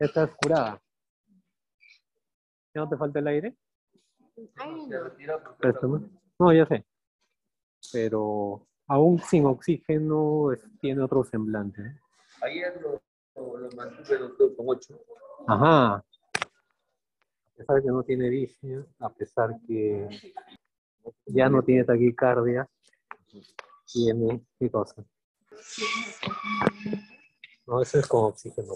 Ya estás curada. ¿Ya no te falta el aire? No. Ya sé. Pero aún sin oxígeno es- tiene otro semblante. ¿eh? Ayer lo, lo, lo mantuve doctor con 8. Ajá. A pesar que no tiene disnea, a pesar que ya no tiene taquicardia, tiene, ¿qué cosa? No, eso es con oxígeno.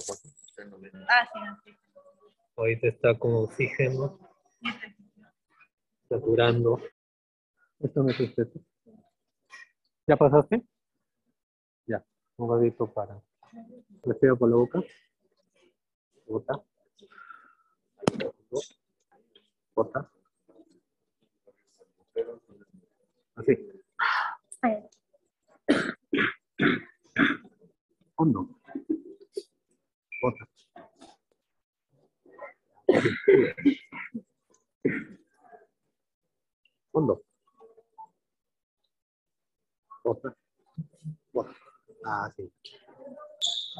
Ah, sí, así. Ahorita está con oxígeno, saturando. Esto me tú. ¿Ya pasaste? Ya, un ratito para. Respiro por la boca. Bota. Bota. Así. Hondo. Hondo. Bota. Bota. Ah, sí.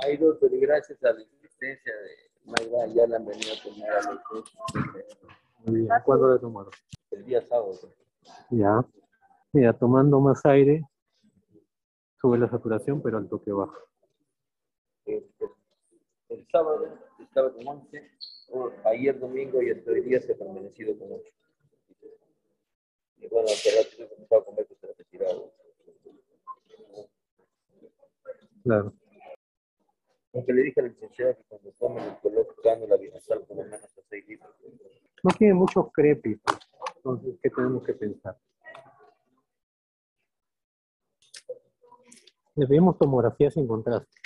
Hay doctor, y gracias a la existencia de Mayra, ya la han venido a tomar a los dos Muy bien. ¿Cuándo le tomaron? el día sábado. Ya. Mira, tomando más aire, sube la saturación, pero al toque baja. Sábado estaba con 11, o- ayer domingo y hasta hoy día se ha permanecido con 8. Y bueno, hace rato he comenzado a comer que se ha retirado. Claro. Aunque le dije a la licenciada que cuando tomen el color cánula bienestar por lo menos a 6 litros. No tiene muchos crépitos. Entonces, ¿qué tenemos que pensar? Le pedimos tomografía sin contraste.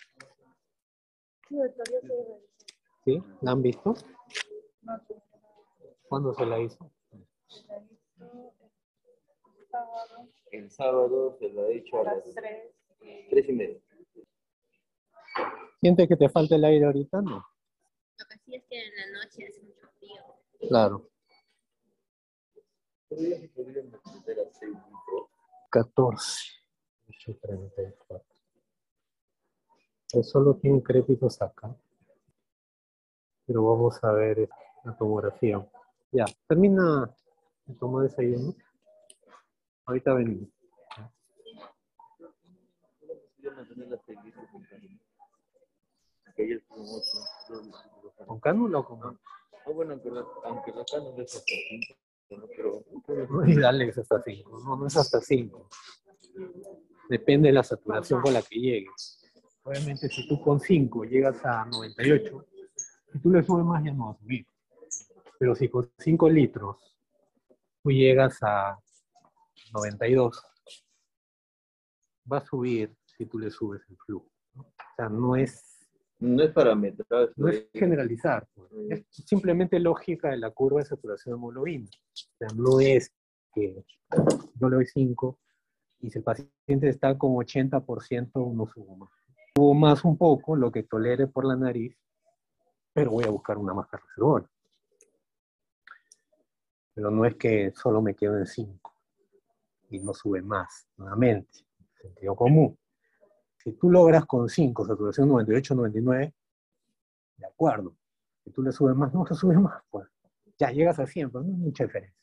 Sí. ¿La han visto? ¿Cuándo se la hizo? la el sábado El sábado se lo he hecho a las las 3. 3 y media. ¿Siente que te falta el aire ahorita? No. Lo que sí es que en la noche hace mucho frío. Claro. Todavía se podrían meter a 6 litros. 14. 8.34. Solo tiene crépitos acá. Pero vamos a ver la tomografía. Ya, termina de tomar desayuno. Ahorita venimos. Yo mantener las 6 litros con cánula. Que ayer fueron 8. dos litros con cánula. ¿Con cánula o Ah, bueno, aunque la, aunque la cánula es hasta 5, no quiero. Y dale es hasta 5. No, no es hasta 5. Depende de la saturación con la que llegues. Obviamente, si tú con 5 llegas a 98, si tú le subes más, ya no va a subir. Pero si con 5 litros tú llegas a 92, va a subir si tú le subes el flujo. ¿no? O sea, no es, No es no es generalizar. pues. Es simplemente lógica de la curva de saturación de hemoglobina. O sea, no es que yo le doy 5 y si el paciente está con 80%, no subo más. Subo más un poco, lo que tolere por la nariz, pero voy a buscar una máscara reservoria. Pero no es que solo me quedo en 5 y no sube más, nuevamente, sentido común. Si tú logras con 5 saturación 98, 99, de acuerdo. Si tú le subes más, no se sube más, pues. Ya llegas a 100, pues no hay mucha diferencia.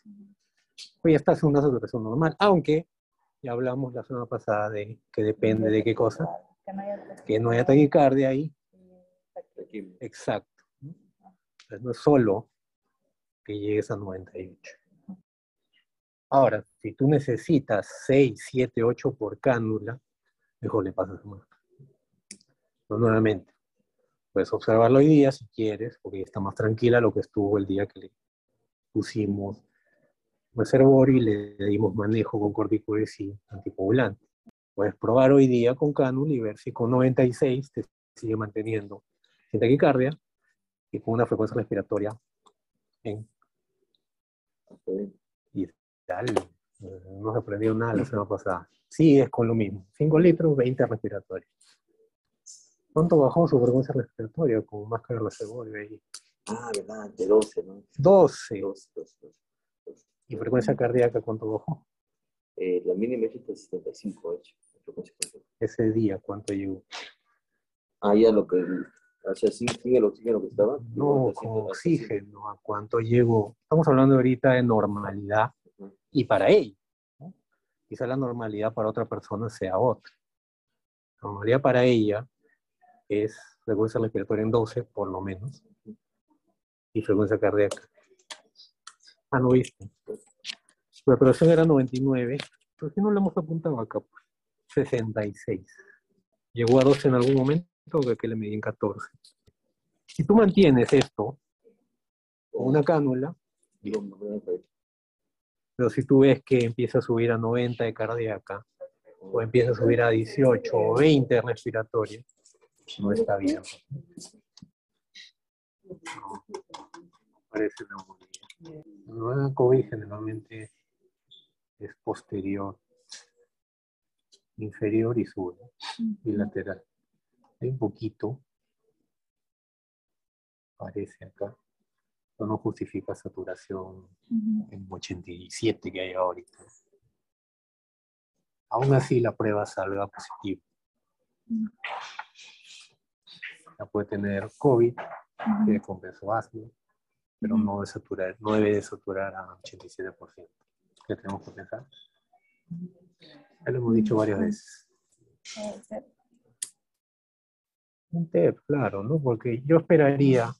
Pues ya estás en una saturación normal, aunque ya hablamos la semana pasada de que depende de qué cosa, Que no haya que no haya taquicardia ahí, Aquí. exacto. ¿no? Entonces no es solo que llegues a 98. Ahora, si tú necesitas 6, 7, 8 por cánula, mejor le pasas más. Pero nuevamente, puedes observarlo hoy día si quieres, porque ya está más tranquila lo que estuvo el día que le pusimos reservorio y le dimos manejo con corticoides y anticoagulantes. Puedes probar hoy día con cánula y ver si con 96 te sigue manteniendo sin taquicardia y con una frecuencia respiratoria en tal. No se aprendió nada la semana pasada. Sí, es con lo mismo. 5 litros, 20 respiratorios. ¿Cuánto bajó su frecuencia respiratoria con máscara de ahí? Ah, verdad, de 12, ¿no? 12. 12, 12, 12. ¿Y frecuencia cardíaca cuánto bajó? Eh, la mínima es de 75, de hecho. la frecuencia cardíaca. Ese día, ¿cuánto llegó? Ah, ya lo que O sea, sin, sin el oxígeno que estaba. No, con oxígeno, ¿a cuánto llegó? Estamos hablando ahorita de normalidad Ujú. y para ella. ¿no? Quizá la normalidad para otra persona sea otra. La normalidad para ella es frecuencia respiratoria en 12, por lo menos, y frecuencia cardíaca. Ah, no viste. La operación era 99, ¿por qué no la hemos apuntado acá? pues? 66. ¿Llegó a 12 en algún momento que le medí en 14? Si tú mantienes esto con una cánula, pero si tú ves que empieza a subir a 90 de cardíaca, o empieza a subir a 18 o 20 de respiratoria, no está bien. No, parece neumonía. La COVID generalmente es posterior, inferior y sube, bilateral. Hay un poquito, parece acá, pero no justifica saturación en 87 que hay ahorita. Aún así la prueba salga positiva. Puede tener COVID, que compensó asma, pero no debe saturar, no debe de saturar a 87%. ¿Qué tenemos que pensar? Ya lo hemos dicho varias veces. Un TEP, claro, ¿no? Porque yo esperaría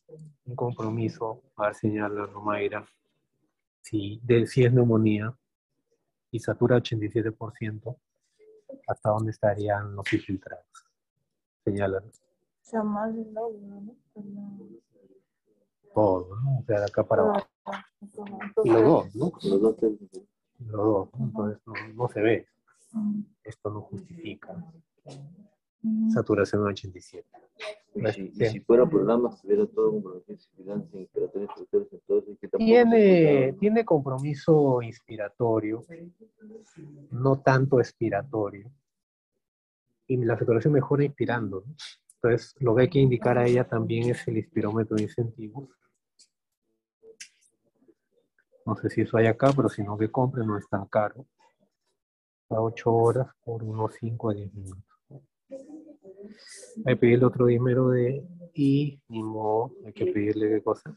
un compromiso, a ver, señala Romaira, si, de, si es neumonía y satura 87%, ¿hasta dónde estarían los infiltrados? Señala O sea, más del lóbulo, ¿no? No. todo, ¿no? O sea, de acá para abajo. Los dos, ¿no? Los dos Los dos, ¿no? Entonces no, no se ve. Mm. Esto no justifica. Mm. Saturación 87. Y si, y si fuera programa, se hubiera todo comprometido, si hubieran sin operatorios instructores, entonces, que tampoco se Tiene, tiene compromiso inspiratorio, no tanto expiratorio. Y la saturación mejora inspirando. ¿no? Entonces, lo que hay que indicar a ella también es el inspirómetro de incentivos. No sé si eso hay acá, pero si no que compre, no es tan caro. A 8 horas por unos 5 a 10 minutos. Hay que pedirle otro dímero de y ni modo, hay que pedirle qué cosa.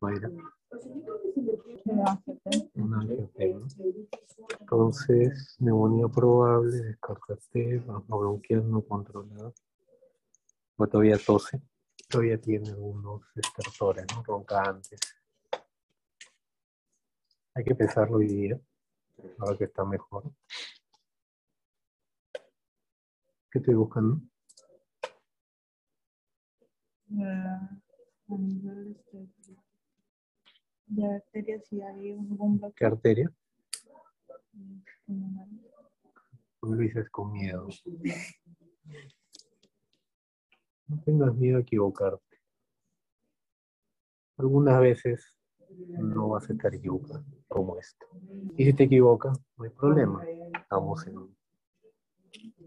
Mayra. Ya, fíjate. Un angiotema. Entonces, neumonía probable, descartaste, bajo bronquial no controlada. O todavía tose, todavía tiene algunos estertores, ¿no? Roncantes. Hay que pensarlo hoy día, ahora que está mejor. ¿Qué estoy buscando? Ya, a nivel este, de bacterias, si hay algún ¿Qué bloqueo. arteria? pulmonar. ¿Por qué lo dices con miedo? No tengas miedo a equivocarte. Algunas veces no vas a estar equivocado, como esto. Y si te equivocas, no hay problema. Estamos en un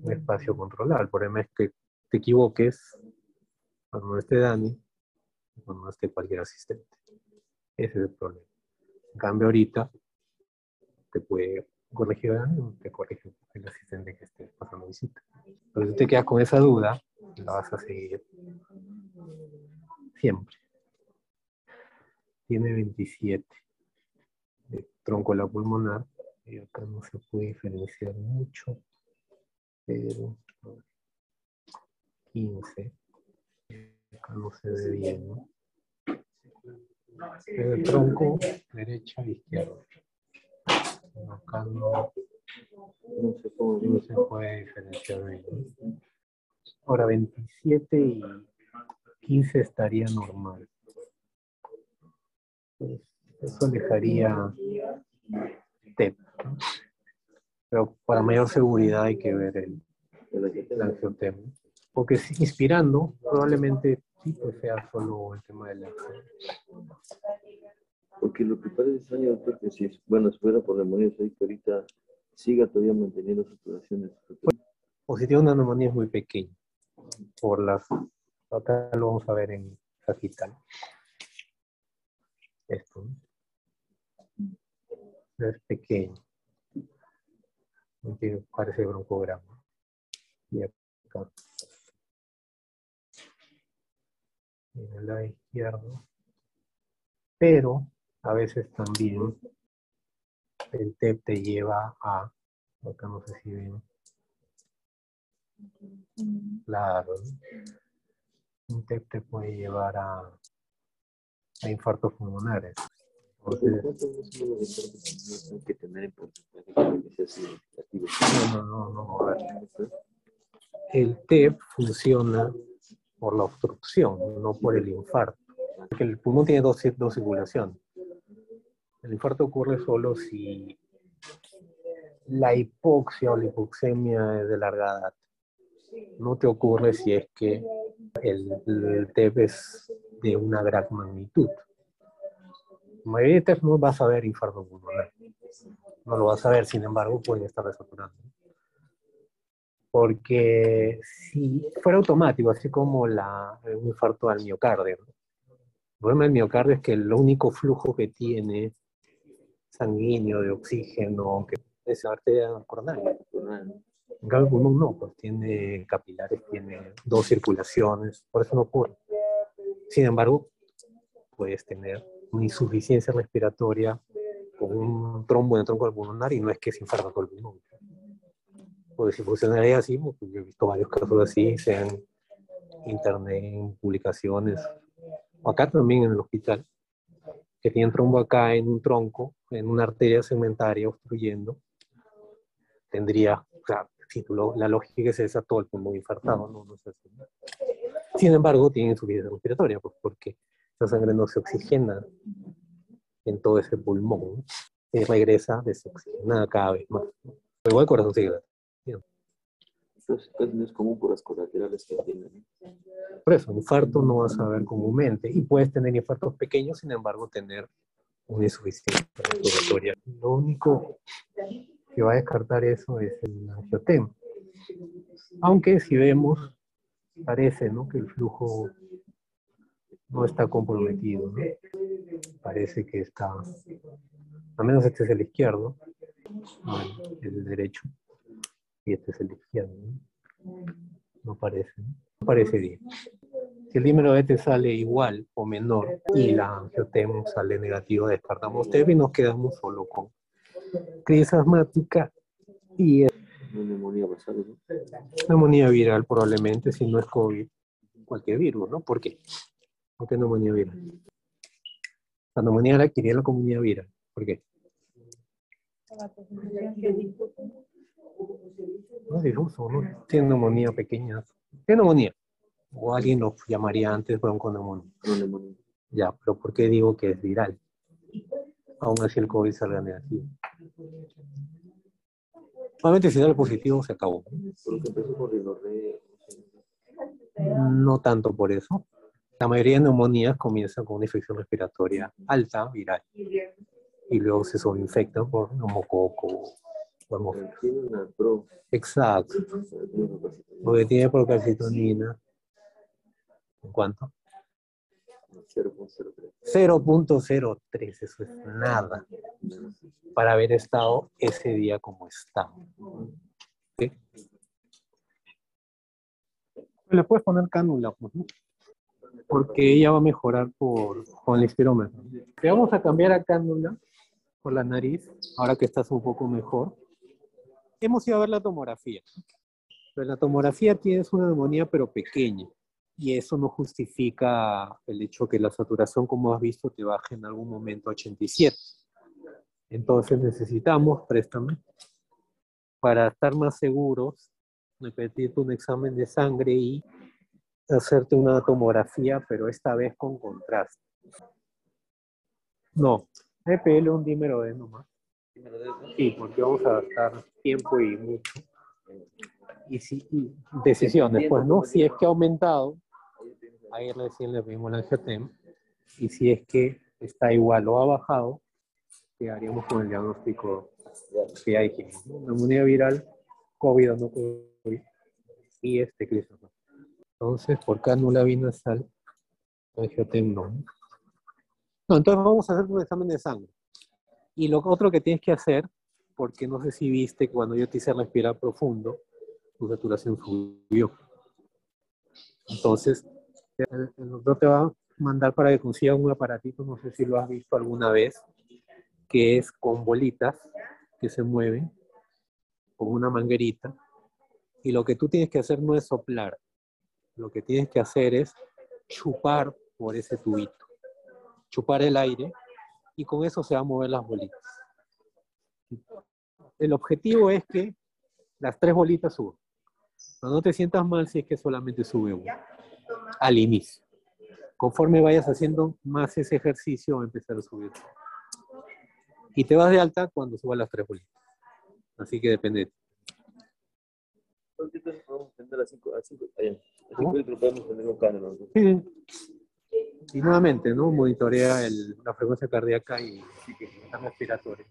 un espacio controlado. El problema es que te equivoques cuando no esté Dani, cuando no esté cualquier asistente. Ese es el problema. En cambio, ahorita te puede corregir Dani o te corrige el asistente que esté pasando visita. Pero si te quedas con esa duda, la vas a seguir siempre. Tiene 27 de tronco la pulmonar y acá no se puede diferenciar mucho, pero a ver, 15. Acá no se ve bien, ¿no? El tronco derecha e izquierda. Acá no, sé cómo no se puede diferenciar bien. ¿no? Ahora 27 y 15 estaría normal. Pues, eso alejaría TEP. ¿no? Pero para mayor seguridad hay que ver el, el angiotema. Porque si inspirando, probablemente sí pues sea solo el tema del angiotema. Porque lo que parece extraño, doctor, que si, bueno, si fuera por neumonía, ahí que ahorita siga todavía manteniendo saturaciones. O si tiene una neumonía es muy pequeña. Por las. Acá lo vamos a ver en sagital. Esto. ¿no? Es pequeño. Tiene, parece broncograma. Y acá. en el lado izquierdo, pero a veces también el TEP te lleva a, acá no sé si ven, claro, un TEP te puede llevar a, a infartos pulmonares. Que tener en no, no, no, no. El TEP funciona por la obstrucción, no por el infarto. Porque el pulmón tiene dos, dos circulaciones. El infarto ocurre solo si la hipoxia o la hipoxemia es de larga edad. No te ocurre si es que el, el TEP es de una gran magnitud. Mayoría no vas a ver infarto pulmonar. No lo vas a ver, sin embargo, pueden estar desaturando. Porque si fuera automático, así como la, un infarto al miocardio, ¿no? el problema del miocardio es que el único flujo que tiene sanguíneo de oxígeno que es la arteria coronaria. En cambio, el pulmón no, pues tiene capilares, tiene dos circulaciones, por eso no ocurre. Sin embargo, puedes tener una insuficiencia respiratoria con un trombo en el tronco pulmonar y no es que se infarta todo el pulmón. Porque si funcionaría así, pues, yo he visto varios casos así, sea en internet, en publicaciones, o acá también en el hospital, que tienen trombo acá en un tronco, en una arteria segmentaria obstruyendo, tendría, o sea, si tú lo- la lógica es esa, todo el pulmón infartado, no, no es así. Sin embargo, tienen insuficiencia respiratoria, pues porque la sangre no se oxigena en todo ese pulmón y regresa desoxigenada cada vez más. Pero igual el corazón sigue. casi no es común por las colaterales que tienen. Por eso, infarto no vas a ver comúnmente y puedes tener infartos pequeños, sin embargo, tener una insuficiencia respiratoria. Lo único que va a descartar eso es el angiotema. Aunque si vemos, parece ¿no? que el flujo no está comprometido. ¿no? Parece que está, al menos este es el izquierdo, bueno, el derecho, y este es el izquierdo. ¿no? No parece, ¿no? Parece bien. Si el dímero de te sale igual o menor y la angiotema sale negativo, descartamos TEP y nos quedamos solo con crisis asmática y neumonía basal, ¿no? neumonía viral probablemente, si no es COVID, cualquier virus, ¿no? ¿Por qué? ¿Por qué neumonía viral? La neumonía la adquiría la comunidad viral. ¿Por qué? No es difuso, ¿no? Tiene neumonía pequeña. ¿Qué neumonía? O alguien lo llamaría antes bronconeumonía. Ya, pero ¿por qué digo que es viral? Aún así el COVID salga negativo. Solamente si sale positivo se acabó. No tanto por eso. La mayoría de neumonías comienzan con una infección respiratoria alta, viral, y luego se sobreinfecta por neumococo pro. Exacto, porque tiene procalcitonina. ¿En cuánto? 0.03. 0.03, eso es nada para haber estado ese día como estaba. ¿Sí? Le puedes poner cánula, pues, ¿no? Porque ella va a mejorar por, con el espirómetro. Te vamos a cambiar a cánula por la nariz, ahora que estás un poco mejor. Hemos ido a ver la tomografía. Pero la tomografía tienes una neumonía, pero pequeña. Y eso no justifica el hecho que la saturación, como has visto, te baje en algún momento a 87. Entonces necesitamos, préstame, para estar más seguros, repetirte un examen de sangre y hacerte una tomografía, pero esta vez con contraste. No, EPL un dímero D nomás. Sí, porque vamos a gastar tiempo y mucho. Y, si, y decisiones, pues, ¿no? Si es que ha aumentado, ahí recién le pedimos la angiotema. Y si es que está igual o ha bajado, quedaríamos con el diagnóstico que ya dijimos. ¿no? Neumonía viral, COVID o no COVID, y este crisis. Entonces, por cánula binasal, angiotema no. No, entonces vamos a hacer un examen de sangre. Y lo otro que tienes que hacer, porque no sé si viste cuando yo te hice respirar profundo, tu saturación subió. Entonces, El, el doctor te va a mandar para que consigas un aparatito, no sé si lo has visto alguna vez, que es con bolitas que se mueven con una manguerita. Y lo que tú tienes que hacer no es soplar, lo que tienes que hacer es chupar por ese tubito, chupar el aire y con eso se van a mover las bolitas. El objetivo es que las tres bolitas suban. Pero no te sientas mal si es que solamente sube una al inicio. Conforme vayas haciendo más ese ejercicio, va a empezar a subir. Y te vas de alta cuando suban las tres bolitas. Así que depende de ti. Entonces podemos tener a 5 a 5 a 5 ¿Cómo? litros podemos tener un cánula. ¿no? Sí. Y nuevamente, ¿no? Monitorea el- la frecuencia cardíaca y el sistema respiratorio.